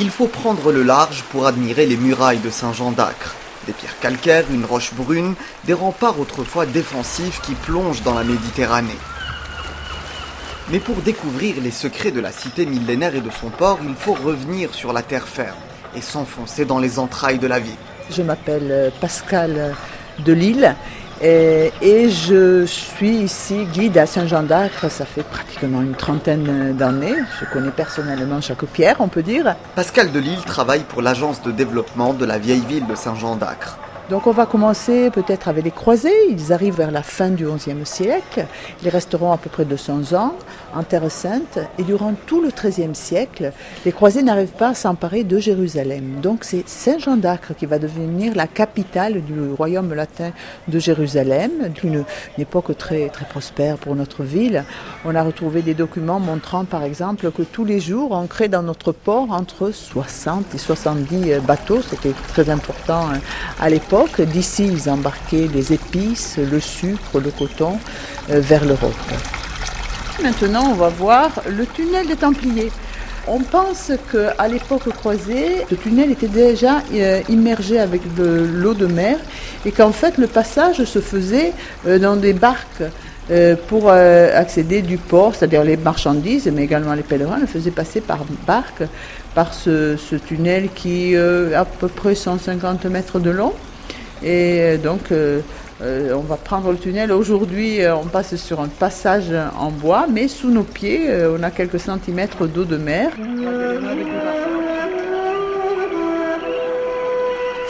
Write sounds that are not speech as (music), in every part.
Il faut prendre le large pour admirer les murailles de Saint-Jean d'Acre. Des pierres calcaires, une roche brune, des remparts autrefois défensifs qui plongent dans la Méditerranée. Mais pour découvrir les secrets de la cité millénaire et de son port, il faut revenir sur la terre ferme et s'enfoncer dans les entrailles de la ville. Je m'appelle Pascal de Lille et, et, je suis ici guide à Saint-Jean d'Acre, ça fait pratiquement une trentaine d'années. Je connais personnellement chaque pierre, on peut dire. Pascal de Lille travaille pour l'agence de développement de la vieille ville de Saint-Jean d'Acre. Donc on va commencer peut-être avec les croisés. Ils arrivent vers la fin du XIe siècle. Ils resteront à peu près 200 ans en Terre Sainte. Et durant tout le XIIIe siècle, les croisés n'arrivent pas à s'emparer de Jérusalem. Donc c'est Saint Jean d'Acre qui va devenir la capitale du royaume latin de Jérusalem, d'une époque très, très prospère pour notre ville. On a retrouvé des documents montrant par exemple que tous les jours, on crée dans notre port entre 60 et 70 bateaux. C'était très important hein, à l'époque. D'ici, ils embarquaient les épices, le sucre, le coton euh, vers l'Europe. Maintenant, on va voir le tunnel des Templiers. On pense qu'à l'époque croisée, le tunnel était déjà euh, immergé avec de l'eau de mer et qu'en fait le passage se faisait euh, dans des barques pour accéder du port, c'est-à-dire les marchandises, mais également les pèlerins, le faisaient passer par barque, par ce, ce tunnel qui est à peu près 150 mètres de long. Et donc, euh, euh, on va prendre le tunnel. Aujourd'hui, euh, on passe sur un passage en bois, mais sous nos pieds, euh, on a quelques centimètres d'eau de mer.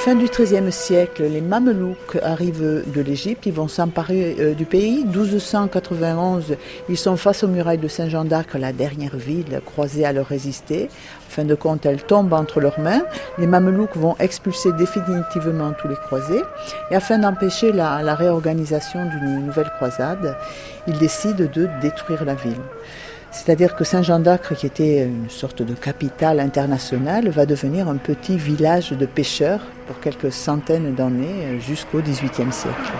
Fin du XIIIe siècle, les Mamelouks arrivent de l'Égypte, ils vont s'emparer euh, du pays. 1291, ils sont face aux murailles de Saint-Jean d'Acre, la dernière ville croisée à leur résister. En fin de compte, elle tombe entre leurs mains. Les Mamelouks vont expulser définitivement tous les croisés. Et afin d'empêcher la, la réorganisation d'une nouvelle croisade, ils décident de détruire la ville. C'est-à-dire que Saint-Jean d'Acre, qui était une sorte de capitale internationale, va devenir un petit village de pêcheurs pour quelques centaines d'années jusqu'au XVIIIe siècle.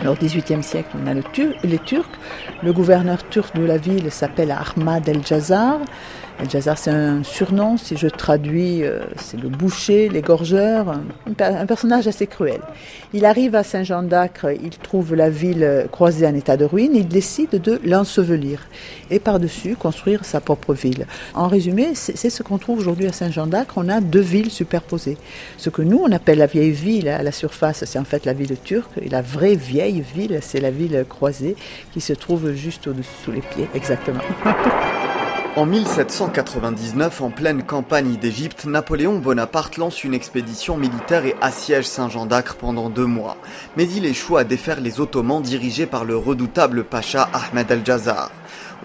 Alors, XVIIIe siècle, on a les Turcs. Le gouverneur turc de la ville s'appelle Ahmad el-Jazar. El-Jazar, c'est un surnom, si je traduis, euh, c'est le boucher, l'égorgeur, un, un, personnage assez cruel. Il arrive à Saint-Jean d'Acre, il trouve la ville croisée en état de ruine, il décide de l'ensevelir et par-dessus construire sa propre ville. En résumé, c'est ce qu'on trouve aujourd'hui à Saint-Jean d'Acre, on a deux villes superposées. Ce que nous, on appelle la vieille ville à la surface, c'est en fait la ville turque, et la vraie vieille ville, c'est la ville croisée qui se trouve juste au-dessous les pieds, exactement. (laughs) En 1799, en pleine campagne d'Égypte, Napoléon Bonaparte lance une expédition militaire et assiège Saint-Jean d'Acre pendant deux mois. Mais il échoue à défaire les Ottomans dirigés par le redoutable pacha Ahmed el-Jazar.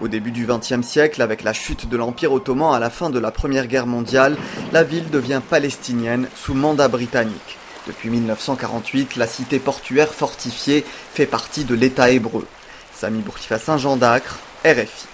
Au début du XXe siècle, avec la chute de l'Empire ottoman à la fin de la Première Guerre mondiale, la ville devient palestinienne sous mandat britannique. Depuis 1948, la cité portuaire fortifiée fait partie de l'État hébreu. Sami Bourkifa Saint-Jean d'Acre, RFI.